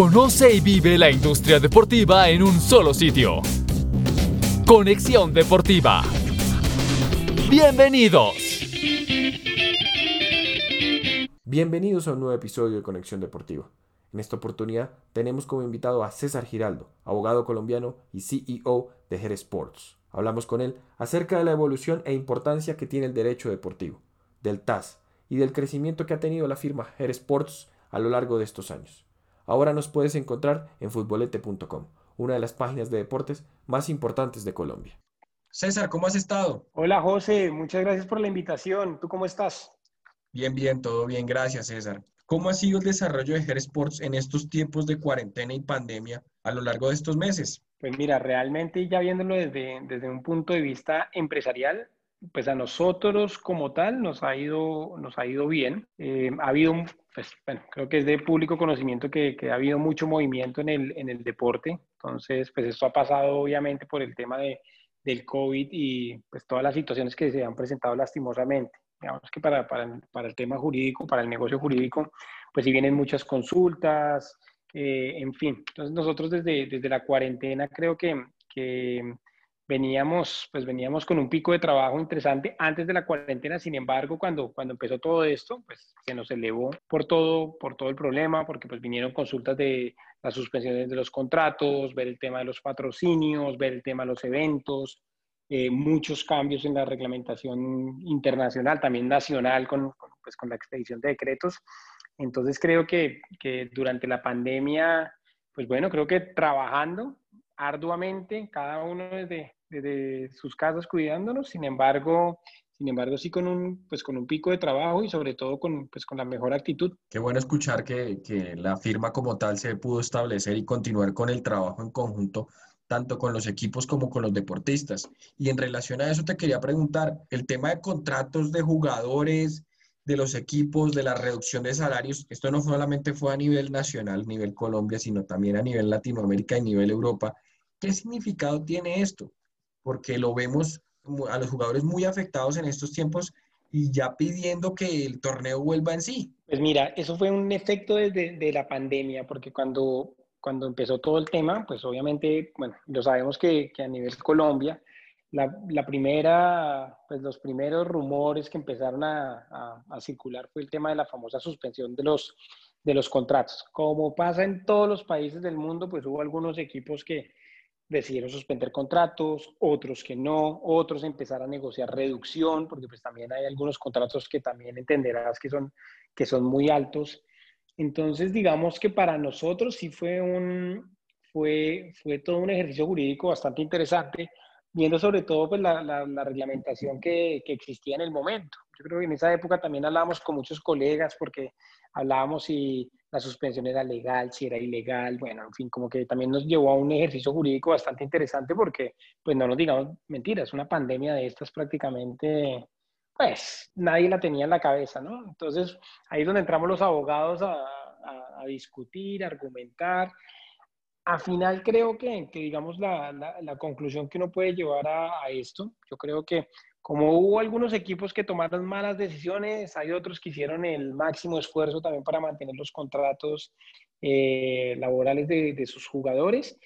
Conoce y vive la industria deportiva en un solo sitio. Conexión Deportiva. Bienvenidos. Bienvenidos a un nuevo episodio de Conexión Deportiva. En esta oportunidad tenemos como invitado a César Giraldo, abogado colombiano y CEO de Her Sports. Hablamos con él acerca de la evolución e importancia que tiene el derecho deportivo, del TAS y del crecimiento que ha tenido la firma Her Sports a lo largo de estos años. Ahora nos puedes encontrar en futbolete.com, una de las páginas de deportes más importantes de Colombia. César, ¿cómo has estado? Hola José, muchas gracias por la invitación. ¿Tú cómo estás? Bien, bien, todo bien, gracias César. ¿Cómo ha sido el desarrollo de Her Sports en estos tiempos de cuarentena y pandemia a lo largo de estos meses? Pues mira, realmente ya viéndolo desde, desde un punto de vista empresarial, pues a nosotros como tal nos ha ido, nos ha ido bien. Eh, ha habido, pues, bueno, creo que es de público conocimiento que, que, ha habido mucho movimiento en el, en el deporte. Entonces, pues esto ha pasado obviamente por el tema de, del COVID y pues todas las situaciones que se han presentado lastimosamente. Digamos que para, para, para el tema jurídico, para el negocio jurídico, pues si vienen muchas consultas, eh, en fin. Entonces nosotros desde, desde la cuarentena creo que, que veníamos, pues veníamos con un pico de trabajo interesante antes de la cuarentena, sin embargo, cuando, cuando empezó todo esto, pues se nos elevó por todo, por todo el problema, porque pues vinieron consultas de las suspensiones de los contratos, ver el tema de los patrocinios, ver el tema de los eventos, eh, muchos cambios en la reglamentación internacional, también nacional, con, con, pues, con la expedición de decretos. Entonces creo que, que durante la pandemia, pues bueno, creo que trabajando arduamente, cada uno desde, desde sus casas cuidándonos, sin embargo, sin embargo sí con un, pues con un pico de trabajo y sobre todo con, pues con la mejor actitud. Qué bueno escuchar que, que la firma como tal se pudo establecer y continuar con el trabajo en conjunto tanto con los equipos como con los deportistas. Y en relación a eso te quería preguntar, el tema de contratos de jugadores, de los equipos, de la reducción de salarios, esto no solamente fue a nivel nacional, nivel Colombia, sino también a nivel Latinoamérica y nivel Europa. ¿Qué significado tiene esto? Porque lo vemos a los jugadores muy afectados en estos tiempos y ya pidiendo que el torneo vuelva en sí. Pues mira, eso fue un efecto desde de la pandemia, porque cuando, cuando empezó todo el tema, pues obviamente, bueno, lo sabemos que, que a nivel Colombia, la, la, primera, pues los primeros rumores que empezaron a, a, a, circular fue el tema de la famosa suspensión de los, de los contratos. Como pasa en todos los países del mundo, pues hubo algunos equipos que, decidieron suspender contratos, otros que no, otros empezar a negociar reducción, porque pues también hay algunos contratos que también entenderás que son, que son muy altos. Entonces, digamos que para nosotros sí fue un, fue, fue todo un ejercicio jurídico bastante interesante, viendo sobre todo pues, la, la, la reglamentación que, que, existía en el momento. Yo creo que en esa época también hablábamos con muchos colegas porque hablábamos si la suspensión era legal, si era ilegal, bueno, en fin, como que también nos llevó a un ejercicio jurídico bastante interesante porque, pues no nos digamos mentiras, una pandemia de estas prácticamente, pues nadie la tenía en la cabeza, ¿no? Entonces ahí es donde entramos los abogados a, discutir, a argumentar. Al final creo que, que digamos, la, la, conclusión que uno puede llevar a esto, yo creo que como hubo algunos equipos que tomaron malas decisiones, hay otros que hicieron el máximo esfuerzo también para mantener los contratos eh, laborales de, sus jugadores.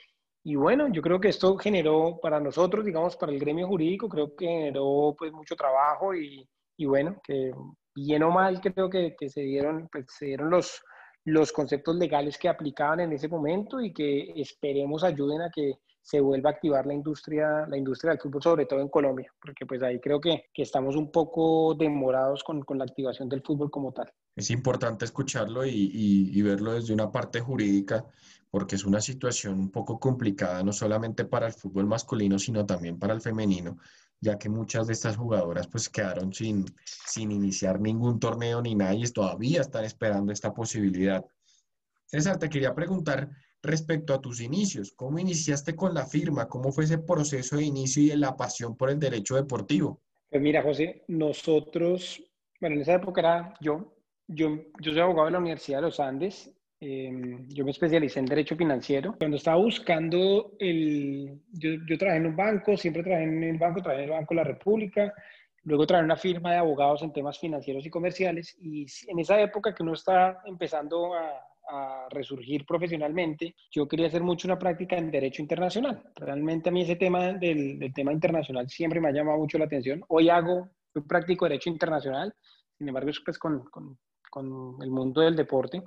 Y bueno, yo creo que esto generó para nosotros, digamos, para el gremio jurídico, creo que generó pues mucho trabajo y, y bueno, que bien o mal creo que, que, se, dieron, pues, se dieron los, los conceptos legales que aplicaban en ese momento y que esperemos ayuden a que se vuelva a activar la industria, la industria del fútbol, sobre todo en Colombia, porque pues ahí creo que, que estamos un poco demorados con, con, la activación del fútbol como tal. Es importante escucharlo y, y, verlo desde una parte jurídica, porque es una situación un poco complicada, no solamente para el fútbol masculino, sino también para el femenino, ya que muchas de estas jugadoras pues quedaron sin, sin iniciar ningún torneo ni nada y todavía están esperando esta posibilidad. César, te quería preguntar, respecto a tus inicios. ¿Cómo iniciaste con la firma? ¿Cómo fue ese proceso de inicio y de la pasión por el derecho deportivo? Pues mira, José, nosotros, bueno, en esa época era yo, yo, yo soy abogado de la Universidad de los Andes, eh, yo me especialicé en Derecho Financiero. Cuando estaba buscando el, yo, yo trabajé en un banco, siempre trabajé en el banco, trabajé en el Banco de la República, Luego en una firma de abogados en temas financieros y comerciales y en esa época que uno está empezando a, a, resurgir profesionalmente, yo quería hacer mucho una práctica en Derecho Internacional. Realmente a mí ese tema del, tema internacional siempre me ha llamado mucho la atención. Hoy hago, un práctico Derecho Internacional, sin embargo, es pues con, con, con el mundo del deporte.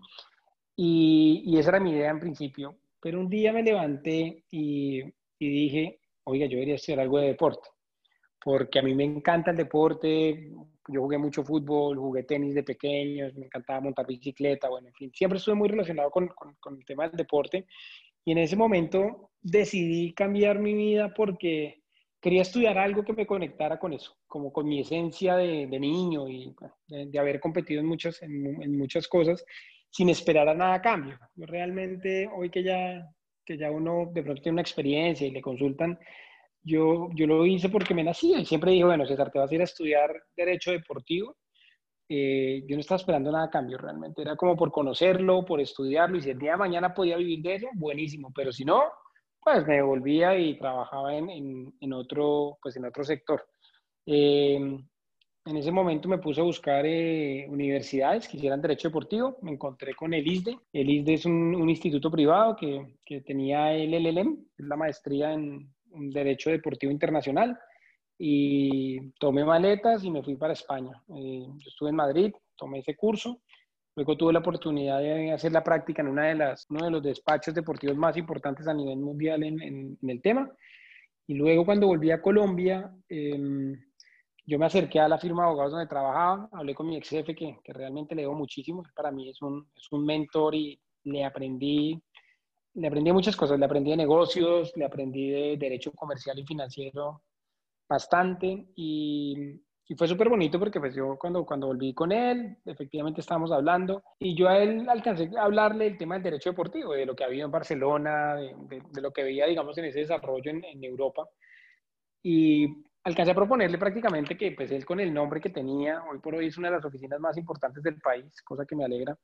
Y, y, esa era mi idea en principio. Pero un día me levanté y, y dije, oiga, yo debería hacer algo de deporte, porque a mí me encanta el deporte, yo jugué mucho fútbol, jugué tenis de pequeños, me encantaba montar bicicleta, bueno, en fin, siempre estuve muy relacionado con, con, el tema del deporte y en ese momento decidí cambiar mi vida porque quería estudiar algo que me conectara con eso, como con mi esencia de, de niño y de, haber competido en muchas, en, en, muchas cosas sin esperar a nada a cambio. Yo realmente, hoy que ya, que ya uno de pronto tiene una experiencia y le consultan, yo, yo lo hice porque me nacía y siempre dije, bueno, César, te vas a ir a estudiar Derecho Deportivo. Eh, yo no estaba esperando nada a cambio realmente, era como por conocerlo, por estudiarlo y si el día de mañana podía vivir de eso, buenísimo, pero si no, pues me volvía y trabajaba en, en, otro, pues en otro sector. Eh, en ese momento me puse a buscar eh, universidades que hicieran derecho deportivo. Me encontré con el ISDE. El ISDE es un, un instituto privado que, que, tenía el LLM, la maestría en, Derecho Deportivo Internacional y tomé maletas y me fui para España. Eh, yo estuve en Madrid, tomé ese curso, luego tuve la oportunidad de hacer la práctica en una de las, uno de los despachos deportivos más importantes a nivel mundial en, en, el tema. Y luego cuando volví a Colombia, eh, yo me acerqué a la firma de abogados donde trabajaba, hablé con mi ex jefe que, que realmente le debo muchísimo, para mí es un, es un mentor y le aprendí le aprendí muchas cosas, le aprendí de negocios, le aprendí de derecho comercial y financiero bastante y, y fue súper bonito porque pues yo cuando, cuando volví con él, efectivamente estábamos hablando y yo a él alcancé a hablarle del tema del derecho deportivo, de lo que había en Barcelona, de, de, lo que veía, digamos, en ese desarrollo en, en, Europa. Y alcancé a proponerle prácticamente que pues él con el nombre que tenía, hoy por hoy es una de las oficinas más importantes del país, cosa que me alegra,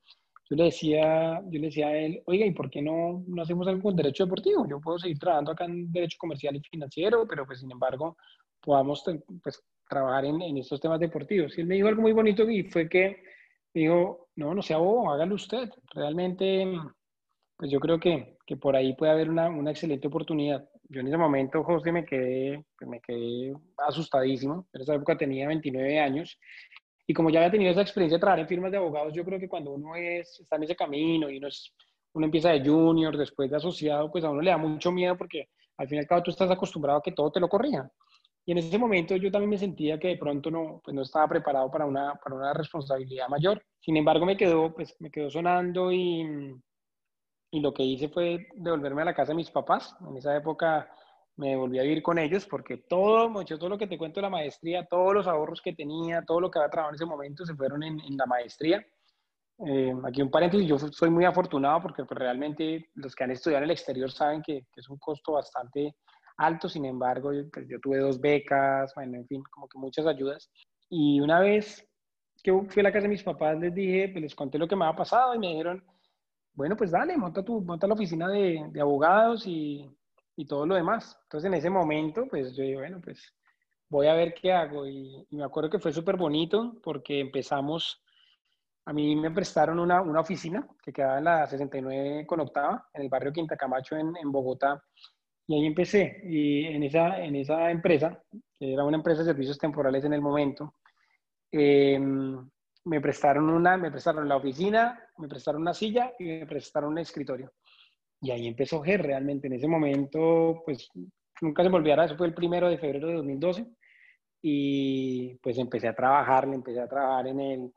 yo le decía, yo le decía a él, oiga, ¿y por qué no, no hacemos algo con derecho deportivo? Yo puedo seguir trabajando acá en derecho comercial y financiero, pero pues sin embargo podamos pues, trabajar en, en estos temas deportivos. Y él me dijo algo muy bonito y fue que me dijo, no, no sea bobo, hágalo usted. Realmente, pues yo creo que, que por ahí puede haber una, una, excelente oportunidad. Yo en ese momento, José, me quedé, me quedé asustadísimo. En esa época tenía 29 años y como ya había tenido esa experiencia de trabajar en firmas de abogados, yo creo que cuando uno es, está en ese camino y uno, es, uno empieza de junior, después de asociado, pues a uno le da mucho miedo porque al fin y al cabo tú estás acostumbrado a que todo te lo corrija. Y en ese momento yo también me sentía que de pronto no, pues no estaba preparado para una, para una responsabilidad mayor. Sin embargo, me quedó, pues, me quedó sonando y, y lo que hice fue devolverme a la casa de mis papás. En esa época me volví a vivir con ellos porque todo, mucho, todo lo que te cuento de la maestría, todos los ahorros que tenía, todo lo que había trabajado en ese momento se fueron en, en la maestría. Eh, aquí un paréntesis, yo soy muy afortunado porque pues, realmente los que han estudiado en el exterior saben que, que es un costo bastante alto, sin embargo, yo, pues, yo, tuve dos becas, bueno, en fin, como que muchas ayudas. Y una vez que fui a la casa de mis papás, les dije, pues les conté lo que me había pasado y me dijeron, bueno, pues dale, monta, tu, monta la oficina de, de abogados y, y todo lo demás. Entonces en ese momento, pues yo digo, bueno, pues voy a ver qué hago. Y, me acuerdo que fue súper bonito porque empezamos, a mí me prestaron una, una, oficina que quedaba en la 69 con octava, en el barrio Quinta Camacho en, en, Bogotá. Y ahí empecé. Y en esa, en esa empresa, que era una empresa de servicios temporales en el momento, eh, me prestaron una, me prestaron la oficina, me prestaron una silla y me prestaron un escritorio. Y ahí empezó GER realmente. En ese momento, pues nunca se me olvidará, eso fue el primero de febrero de 2012. Y pues empecé a trabajar, le empecé a trabajar en el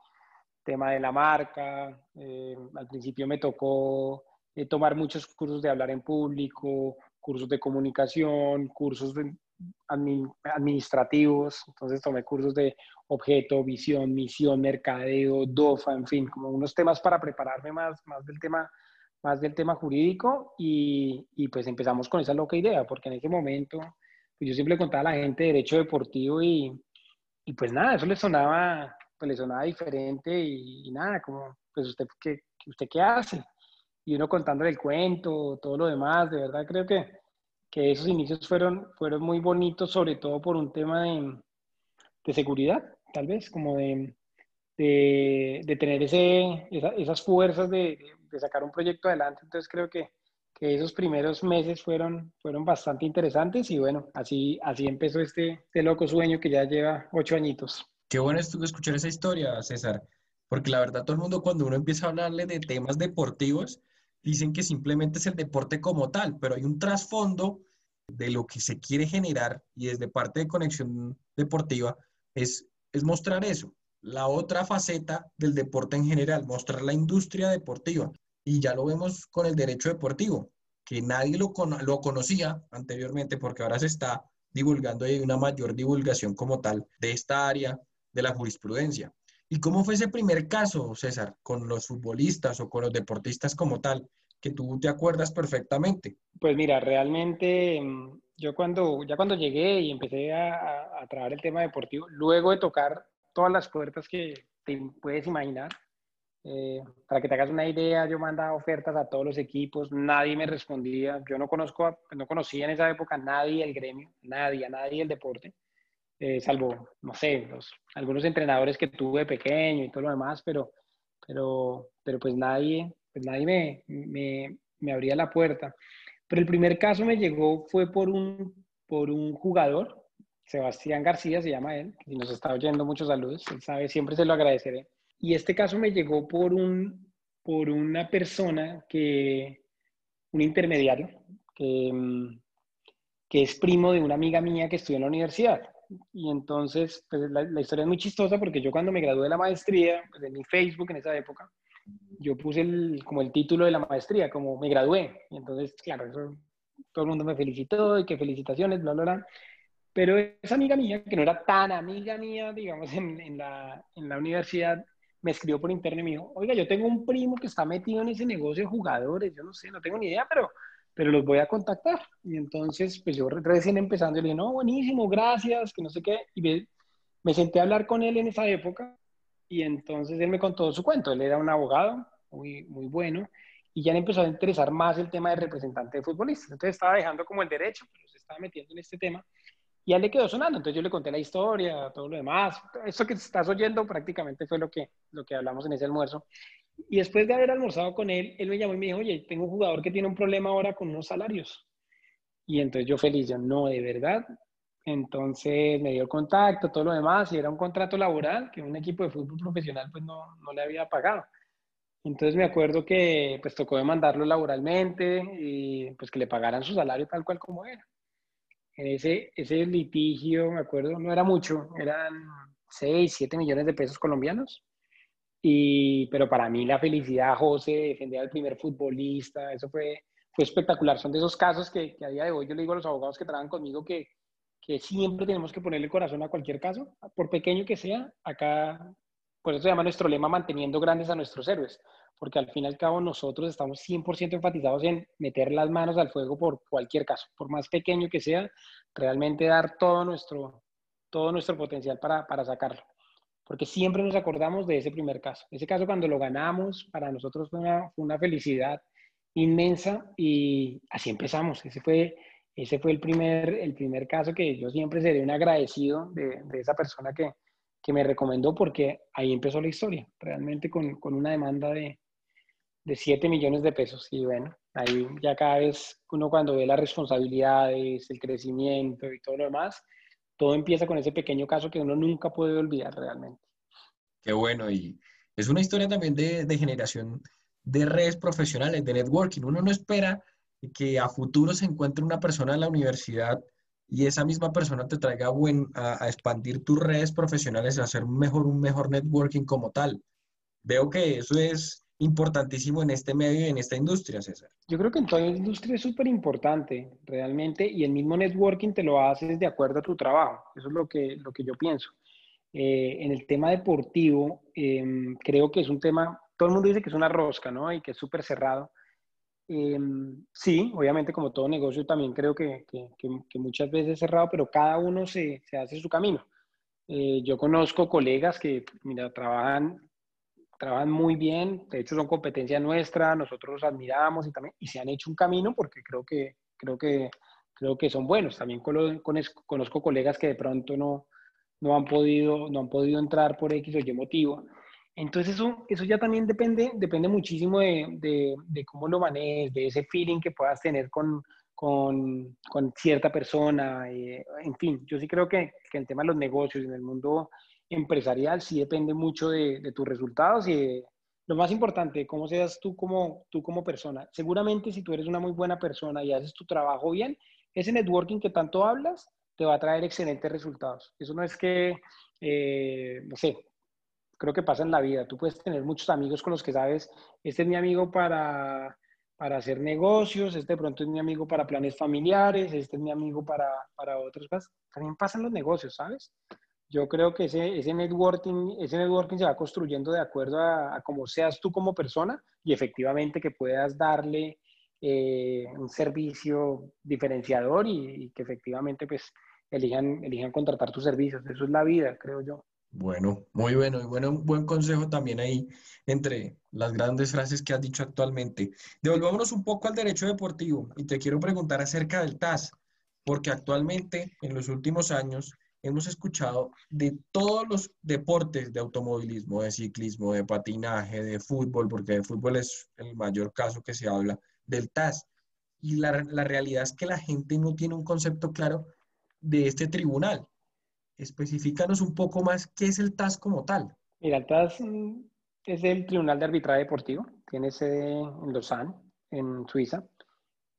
tema de la marca. Eh, al principio me tocó eh, tomar muchos cursos de hablar en público, cursos de comunicación, cursos de admin, administrativos. Entonces tomé cursos de objeto, visión, misión, mercadeo, DOFA, en fin, como unos temas para prepararme más, más del tema más del tema jurídico y, pues empezamos con esa loca idea, porque en ese momento pues yo siempre contaba a la gente de derecho deportivo y, pues nada, eso le sonaba, pues le sonaba diferente y, nada, como, pues usted qué, usted qué hace. Y uno contándole el cuento, todo lo demás, de verdad creo que, que esos inicios fueron, fueron muy bonitos, sobre todo por un tema de, seguridad, tal vez, como de, de, tener esas fuerzas de, de, sacar un proyecto adelante. Entonces creo que, que, esos primeros meses fueron, fueron bastante interesantes y bueno, así, así empezó este, este loco sueño que ya lleva ocho añitos. Qué bueno estuvo escuchar esa historia, César, porque la verdad todo el mundo cuando uno empieza a hablarle de temas deportivos, dicen que simplemente es el deporte como tal, pero hay un trasfondo de lo que se quiere generar y desde parte de Conexión Deportiva es, es mostrar eso, la otra faceta del deporte en general, mostrar la industria deportiva. Y ya lo vemos con el derecho deportivo, que nadie lo, lo conocía anteriormente porque ahora se está divulgando y hay una mayor divulgación como tal de esta área de la jurisprudencia. ¿Y cómo fue ese primer caso, César, con los futbolistas o con los deportistas como tal, que tú te acuerdas perfectamente? Pues mira, realmente mm, yo cuando, ya cuando llegué y empecé a, a, el tema deportivo, luego de tocar todas las puertas que te puedes imaginar, eh, para que te hagas una idea, yo mandaba ofertas a todos los equipos, nadie me respondía, yo no conozco, no conocía en esa época a nadie del gremio, nadie, a nadie del deporte, eh, salvo, no sé, los, algunos entrenadores que tuve pequeño y todo lo demás, pero, pero, pero pues nadie, pues nadie me, me, me abría la puerta. Pero el primer caso me llegó fue por un, por un jugador, Sebastián García se llama él, y nos está oyendo, muchos saludos, él sabe, siempre se lo agradeceré. Y este caso me llegó por, un, por una persona que, un intermediario, que, mm, que es primo de una amiga mía que estudió en la universidad. Y entonces, pues la, historia es muy chistosa porque yo cuando me gradué de la maestría, pues en mi Facebook en esa época, yo puse el, como el título de la maestría, como me gradué. Y entonces, claro, todo el mundo me felicitó y que felicitaciones, bla, bla, bla. Pero esa amiga mía, que no era tan amiga mía, digamos, en, en, la, en la universidad, me escribió por internet y me dijo, oiga, yo tengo un primo que está metido en ese negocio de jugadores, yo no sé, no tengo ni idea, pero, pero los voy a contactar. Y entonces, pues yo recién empezando, le dije, no, buenísimo, gracias, que no sé qué. Y me, me senté a hablar con él en esa época y entonces él me contó su cuento. Él era un abogado muy, muy bueno y ya le empezó a interesar más el tema de representante de futbolistas. Entonces estaba dejando como el derecho, pero se estaba metiendo en este tema y a él le quedó sonando. Entonces yo le conté la historia, todo lo demás. Eso que estás oyendo prácticamente fue lo que, lo que hablamos en ese almuerzo. Y después de haber almorzado con él, él me llamó y me dijo, oye, tengo un jugador que tiene un problema ahora con unos salarios. Y entonces yo feliz, yo, no, de verdad, entonces me dio el contacto, todo lo demás, y era un contrato laboral que un equipo de fútbol profesional pues no, no le había pagado. Entonces me acuerdo que pues tocó demandarlo laboralmente y pues que le pagaran su salario tal cual como era. En ese, ese litigio, me acuerdo, no era mucho, eran 6, 7 millones de pesos colombianos. Y, pero para mí la felicidad, José, defender al primer futbolista, eso fue, fue espectacular. Son de esos casos que, que a día de hoy yo le digo a los abogados que trabajan conmigo que, que siempre tenemos que ponerle corazón a cualquier caso, por pequeño que sea, acá, por eso se llama nuestro lema manteniendo grandes a nuestros héroes, porque al fin y al cabo nosotros estamos 100% enfatizados en meter las manos al fuego por cualquier caso, por más pequeño que sea, realmente dar todo nuestro, todo nuestro potencial para, para sacarlo. Porque siempre nos acordamos de ese primer caso. Ese caso cuando lo ganamos, para nosotros fue una, una felicidad inmensa y así empezamos. Ese fue ese fue el primer, el primer caso que yo siempre seré un agradecido de, de esa persona que, que, me recomendó porque ahí empezó la historia, realmente con, con una demanda de, de 7 millones de pesos. Y bueno, ahí ya cada vez uno cuando ve las responsabilidades, el crecimiento y todo lo demás, todo empieza con ese pequeño caso que uno nunca puede olvidar realmente. Qué bueno, y es una historia también de, de generación de redes profesionales, de networking. Uno no espera que a futuro se encuentre una persona en la universidad y esa misma persona te traiga a, expandir tus redes profesionales, a hacer mejor, un mejor networking como tal. Veo que eso es importantísimo en este medio y en esta industria, César. Yo creo que en toda industria es súper importante, realmente, y el mismo networking te lo haces de acuerdo a tu trabajo. Eso es lo que, lo que yo pienso. Eh, en el tema deportivo, eh, creo que es un tema, todo el mundo dice que es una rosca, ¿no? Y que es súper cerrado Em, sí, obviamente como todo negocio también creo que, que, muchas veces es cerrado, pero cada uno se, se hace su camino. Eh, yo conozco colegas que, mira, trabajan, trabajan muy bien, de hecho son competencia nuestra, nosotros los admiramos y, también, y se han hecho un camino porque creo que, creo que, creo que son buenos. También conozco, conozco colegas que de pronto no, no, han podido, no han podido entrar por X o Y motivo Entonces eso, eso ya también depende, depende muchísimo de, de, cómo lo manejes, de ese feeling que puedas tener con, con, con cierta persona. Eh, en fin, yo sí creo que, que, el tema de los negocios en el mundo empresarial sí depende mucho de, de tus resultados y lo más importante, cómo seas tú como, tú como persona. Seguramente si tú eres una muy buena persona y haces tu trabajo bien, ese networking que tanto hablas te va a traer excelentes resultados. Eso no es que, eh, no sé, creo que pasa en la vida. Tú puedes tener muchos amigos con los que sabes, este es mi amigo para, para hacer negocios, este de pronto es mi amigo para planes familiares, este es mi amigo para, para otras cosas. También pasan los negocios, ¿sabes? Yo creo que ese, ese, networking, ese networking se va construyendo de acuerdo a, cómo seas tú como persona y efectivamente que puedas darle eh, un servicio diferenciador y, y, que efectivamente pues elijan, elijan contratar tus servicios. Eso es la vida, creo yo. Bueno, muy bueno, y bueno, un buen consejo también ahí entre las grandes frases que has dicho actualmente. Devolvámonos un poco al derecho deportivo y te quiero preguntar acerca del TAS, porque actualmente, en los últimos años, hemos escuchado de todos los deportes de automovilismo, de ciclismo, de patinaje, de fútbol, porque de fútbol es el mayor caso que se habla, del TAS. Y la, la realidad es que la gente no tiene un concepto claro de este tribunal especifícanos un poco más qué es el TAS como tal. Mira, el TAS mm, es el Tribunal de Arbitraje Deportivo, tiene sede en Lausanne, en Suiza.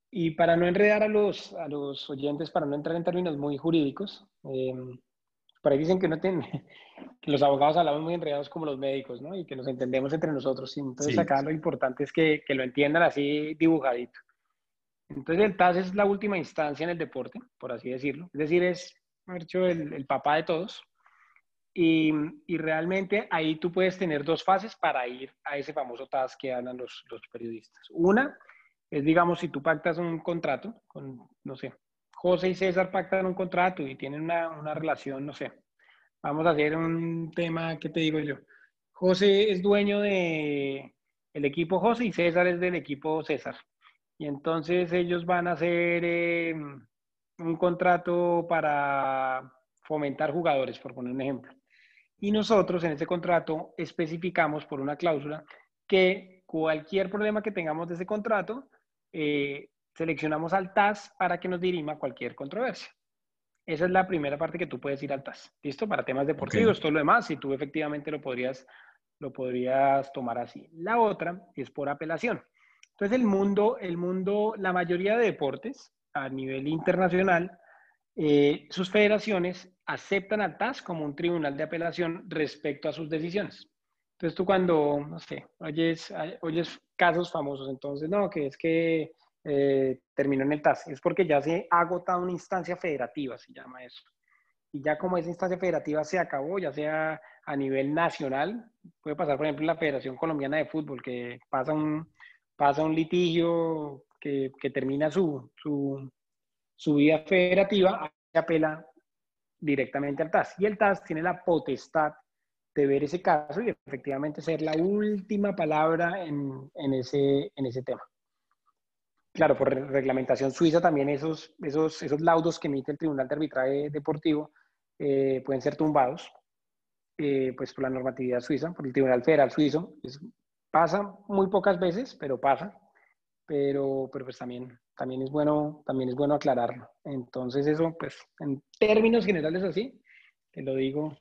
Y para no enredar a los, a los oyentes, para no entrar en términos muy jurídicos, eh, por ahí dicen que, no tienen, que los abogados hablamos muy enredados como los médicos, ¿no? Y que nos entendemos entre nosotros. Entonces acá lo importante es que, que, lo entiendan así dibujadito. Entonces el TAS es la última instancia en el deporte, por así decirlo. Es decir, es hecho el, papá de todos. Y, realmente ahí tú puedes tener dos fases para ir a ese famoso TAS que hablan los, los periodistas. Una es, digamos, si tú pactas un contrato con, no sé, José y César pactan un contrato y tienen una, una relación, no sé, vamos a hacer un tema, ¿qué te digo yo? José es dueño de el equipo José y César es del equipo César. Y entonces ellos van a hacer... Eh, un contrato para fomentar jugadores, por poner un ejemplo. Y nosotros en ese contrato especificamos por una cláusula que cualquier problema que tengamos de ese contrato, eh, seleccionamos al TAS para que nos dirima cualquier controversia. Esa es la primera parte que tú puedes ir al TAS. ¿Listo? Para temas deportivos, todo lo demás, si tú efectivamente lo podrías, lo podrías tomar así. La otra es por apelación. Entonces, el mundo, el mundo, la mayoría de deportes, a nivel internacional, eh, sus federaciones aceptan al TAS como un tribunal de apelación respecto a sus decisiones. Entonces tú cuando, no sé, oyes, oyes casos famosos, entonces, no, que es que eh, terminó en el TAS, es porque ya se ha agotado una instancia federativa, se llama eso. Y ya como esa instancia federativa se acabó, ya sea a nivel nacional, puede pasar, por ejemplo, en la Federación Colombiana de Fútbol, que pasa un, pasa un litigio que, termina su, su, su, vida federativa, apela directamente al TAS. Y el TAS tiene la potestad de ver ese caso y efectivamente ser la última palabra en, en, ese, en ese tema. Claro, por reglamentación suiza también esos, esos, esos laudos que emite el Tribunal de Arbitraje Deportivo eh, pueden ser tumbados eh, pues por la normatividad suiza, por el Tribunal Federal Suizo. pasa muy pocas veces, pero pasa pero, pero pues también, también, es bueno, también es bueno aclararlo. Entonces eso, pues en términos generales así, te lo digo,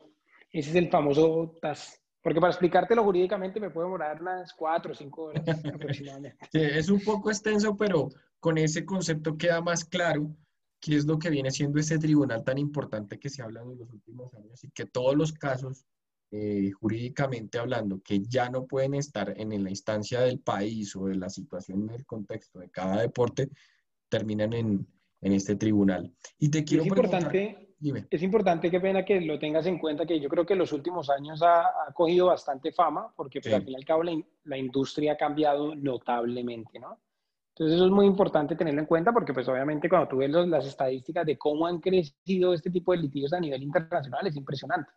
ese es el famoso TAS. Porque para explicártelo jurídicamente me puede demorar unas cuatro o cinco horas aproximadamente. es un poco extenso, pero con ese concepto queda más claro qué es lo que viene siendo ese tribunal tan importante que se ha hablado en los últimos años y que todos los casos eh, jurídicamente hablando, que ya no pueden estar en, la instancia del país o de la situación del contexto de cada deporte, terminan en, en este tribunal. Y te quiero es importante, Es importante, qué pena que lo tengas en cuenta, que yo creo que en los últimos años ha, ha cogido bastante fama, porque pues, al fin y al cabo la, la, industria ha cambiado notablemente, ¿no? Entonces eso es muy importante tenerlo en cuenta porque pues obviamente cuando tú ves las estadísticas de cómo han crecido este tipo de litigios a nivel internacional es impresionante.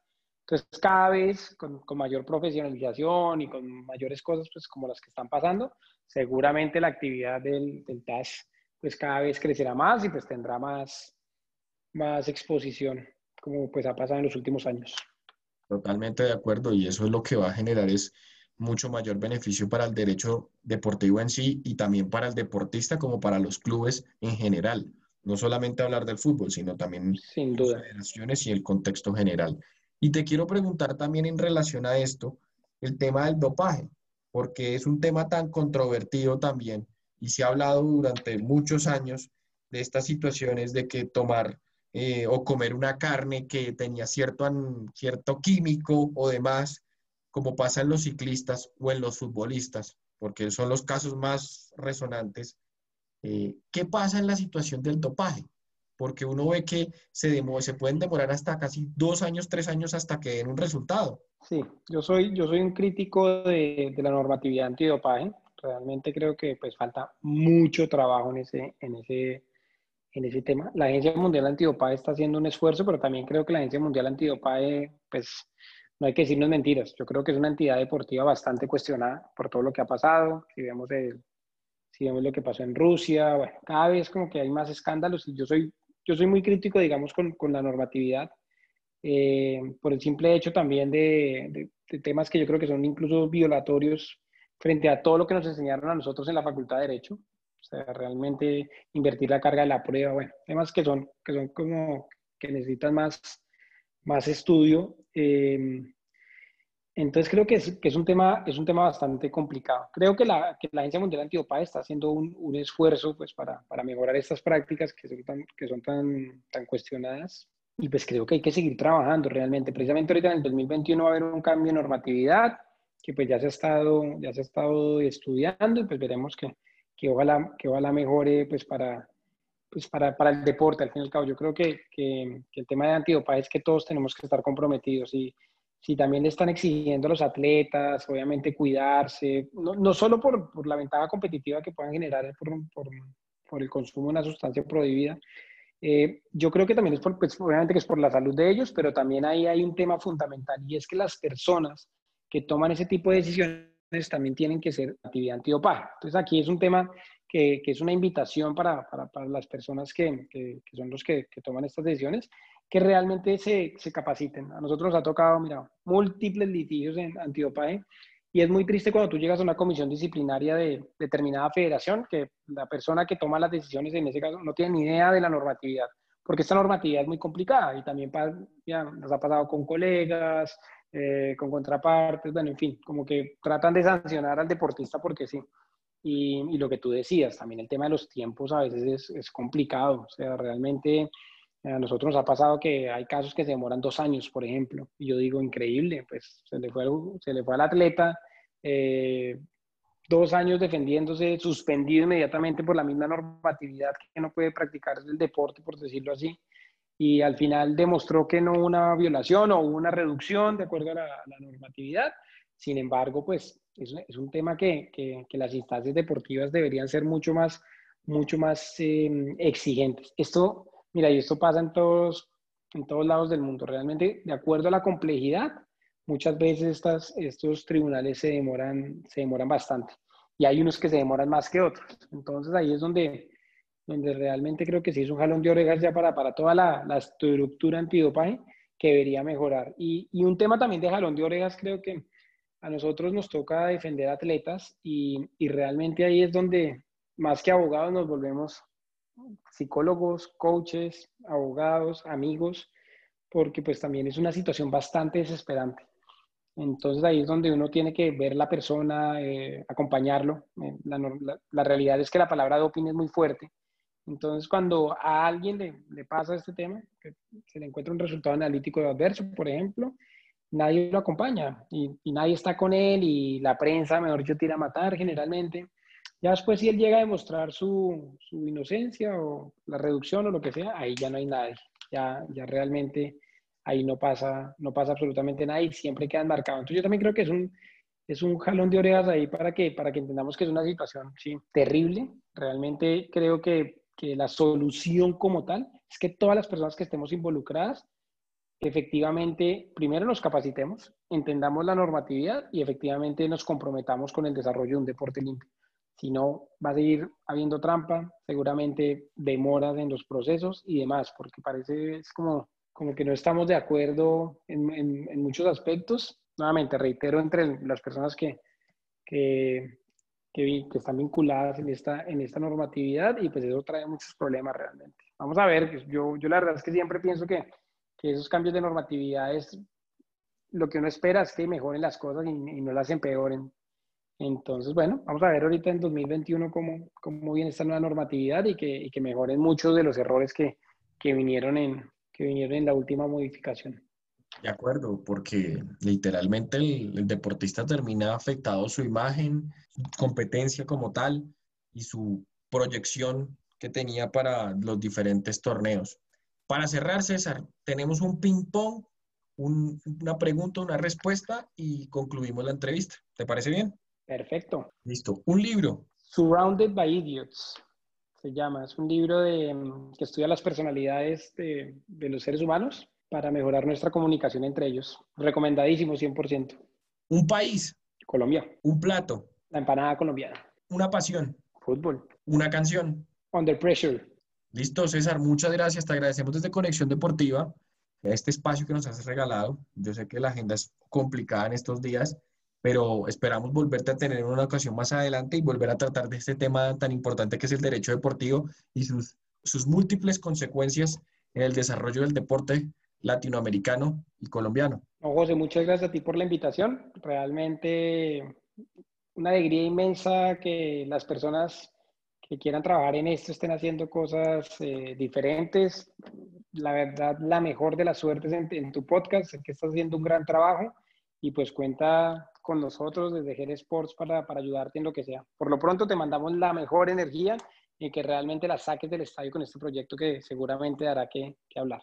Entonces, cada vez con, mayor profesionalización y con mayores cosas, pues como las que están pasando, seguramente la actividad del, del TAS, pues cada vez crecerá más y pues tendrá más, más exposición, como pues ha pasado en los últimos años. Totalmente de acuerdo y eso es lo que va a generar es mucho mayor beneficio para el derecho deportivo en sí y también para el deportista como para los clubes en general. No solamente hablar del fútbol, sino también Sin duda. las federaciones y el contexto general. Y te quiero preguntar también en relación a esto, el tema del dopaje, porque es un tema tan controvertido también y se ha hablado durante muchos años de estas situaciones de que tomar eh, o comer una carne que tenía cierto, cierto químico o demás como pasa en los ciclistas o en los futbolistas, porque son los casos más resonantes. Eh, ¿Qué pasa en la situación del dopaje? Porque uno ve que se, se pueden demorar hasta casi dos años, tres años hasta que den un resultado. Sí, yo soy, yo soy un crítico de, de la normatividad antidopaje. Realmente creo que pues falta mucho trabajo en ese, en ese, en ese tema. La Agencia Mundial Antidopaje está haciendo un esfuerzo, pero también creo que la Agencia Mundial Antidopaje pues no hay que decirnos mentiras. Yo creo que es una entidad deportiva bastante cuestionada por todo lo que ha pasado. Si vemos, el, si vemos lo que pasó en Rusia, bueno, cada vez como que hay más escándalos y yo soy, yo soy muy crítico, digamos, con, con la normatividad, eh, por el simple hecho también de, temas que yo creo que son incluso violatorios frente a todo lo que nos enseñaron a nosotros en la Facultad de Derecho. O sea, realmente invertir la carga de la prueba, bueno, temas que son, que son como que necesitan más, más estudio. Eh, entonces creo que es, que es, un tema, es un tema bastante complicado. Creo que la, que la Agencia Mundial Antidopaje está haciendo un, un esfuerzo pues, para, para, mejorar estas prácticas que son, tan, que son tan, tan cuestionadas. Y pues creo que hay que seguir trabajando realmente. Precisamente ahorita en el 2021 va a haber un cambio de normatividad que pues ya se ha estado, ya se ha estado estudiando y pues veremos que, que, ojalá, que ojalá mejore pues para, pues para, para, el deporte, al fin y al cabo. Yo creo que, que, que el tema de antidopaje es que todos tenemos que estar comprometidos y si también le están exigiendo a los atletas, obviamente cuidarse, no, no solo por, por, la ventaja competitiva que puedan generar por, por, por el consumo de una sustancia prohibida, eh, yo creo que también es por, pues, obviamente que es por la salud de ellos, pero también ahí hay un tema fundamental y es que las personas que toman ese tipo de decisiones también tienen que ser actividad antidopaje. Entonces aquí es un tema que, que es una invitación para, para, para las personas que, que, que son los que, toman estas decisiones, que realmente se, se, capaciten. A nosotros nos ha tocado, mira, múltiples litigios en antidopaje y es muy triste cuando tú llegas a una comisión disciplinaria de determinada federación, que la persona que toma las decisiones en ese caso no tiene ni idea de la normatividad, porque esta normatividad es muy complicada y también ya, nos ha pasado con colegas, eh, con contrapartes, bueno, en fin, como que tratan de sancionar al deportista porque sí. Y, y, lo que tú decías, también el tema de los tiempos a veces es, es complicado. O sea, realmente a nosotros nos ha pasado que hay casos que se demoran dos años, por ejemplo. Y yo digo, increíble, pues se le fue, se le fue al atleta eh, dos años defendiéndose, suspendido inmediatamente por la misma normatividad que no puede practicar el deporte, por decirlo así. Y al final demostró que no hubo una violación o una reducción de acuerdo a la, la normatividad. Sin embargo, pues es, es un tema que, que, que, las instancias deportivas deberían ser mucho más, mucho más eh, exigentes. Esto, mira, y esto pasa en todos, en todos lados del mundo. Realmente, de acuerdo a la complejidad, muchas veces estas, estos tribunales se demoran, se demoran bastante. Y hay unos que se demoran más que otros. Entonces ahí es donde, donde realmente creo que sí es un jalón de orejas ya para, para toda la, la estructura antidopaje que debería mejorar. Y, y un tema también de jalón de orejas creo que a nosotros nos toca defender atletas y, y, realmente ahí es donde más que abogados nos volvemos psicólogos, coaches, abogados, amigos, porque pues también es una situación bastante desesperante. Entonces ahí es donde uno tiene que ver la persona, eh, acompañarlo. Eh, la, realidad es que la palabra doping es muy fuerte. Entonces cuando a alguien le, le pasa este tema, se le encuentra un resultado analítico adverso, por ejemplo, nadie lo acompaña y, y, nadie está con él y la prensa, mejor dicho, tira a matar generalmente. Ya después, si él llega a demostrar su, su, inocencia o la reducción o lo que sea, ahí ya no hay nadie. Ya, ya realmente ahí no pasa, no pasa absolutamente nada y siempre quedan marcados. Entonces, yo también creo que es un, es un jalón de orejas ahí para que, para que entendamos que es una situación sí, terrible. Realmente creo que, que la solución como tal es que todas las personas que estemos involucradas efectivamente, primero nos capacitemos, entendamos la normatividad y efectivamente nos comprometamos con el desarrollo de un deporte limpio. Si no, va a seguir habiendo trampa, seguramente demoras en los procesos y demás, porque parece es como, como que no estamos de acuerdo en, en, muchos aspectos. Nuevamente, reitero, entre las personas que, que, que, están vinculadas en esta, en esta normatividad y pues eso trae muchos problemas realmente. Vamos a ver, yo, yo la verdad es que siempre pienso que, que esos cambios de normatividad lo que uno espera es que mejoren las cosas y no las empeoren. Entonces, bueno, vamos a ver ahorita en 2021 cómo, cómo viene esta nueva normatividad y que, y que mejoren muchos de los errores que, que, vinieron en, que vinieron en la última modificación. De acuerdo, porque literalmente el, el, deportista termina afectado su imagen, su competencia como tal y su proyección que tenía para los diferentes torneos. Para cerrar, César, tenemos un ping-pong, un, una pregunta, una respuesta y concluimos la entrevista. ¿Te parece bien? Perfecto. Listo. Un libro. Surrounded by Idiots. Se llama. Es un libro de, que estudia las personalidades de, de los seres humanos para mejorar nuestra comunicación entre ellos. Recomendadísimo, 100%. Un país. Colombia. Un plato. La empanada colombiana. Una pasión. Fútbol. Una canción. Under Pressure. Listo, César. Muchas gracias. Te agradecemos desde Conexión Deportiva este espacio que nos has regalado. Yo sé que la agenda es complicada en estos días pero esperamos volverte a tener una ocasión más adelante y volver a tratar de este tema tan importante que es el derecho deportivo y sus, sus múltiples consecuencias en el desarrollo del deporte latinoamericano y colombiano. No, José, muchas gracias a ti por la invitación. Realmente una alegría inmensa que las personas que quieran trabajar en esto estén haciendo cosas eh, diferentes. La verdad, la mejor de las suertes en, en tu podcast, que estás haciendo un gran trabajo y pues cuenta con nosotros desde Ger Sports para, para ayudarte en lo que sea. Por lo pronto te mandamos la mejor energía y que realmente la saques del estadio con este proyecto que seguramente dará que, que hablar.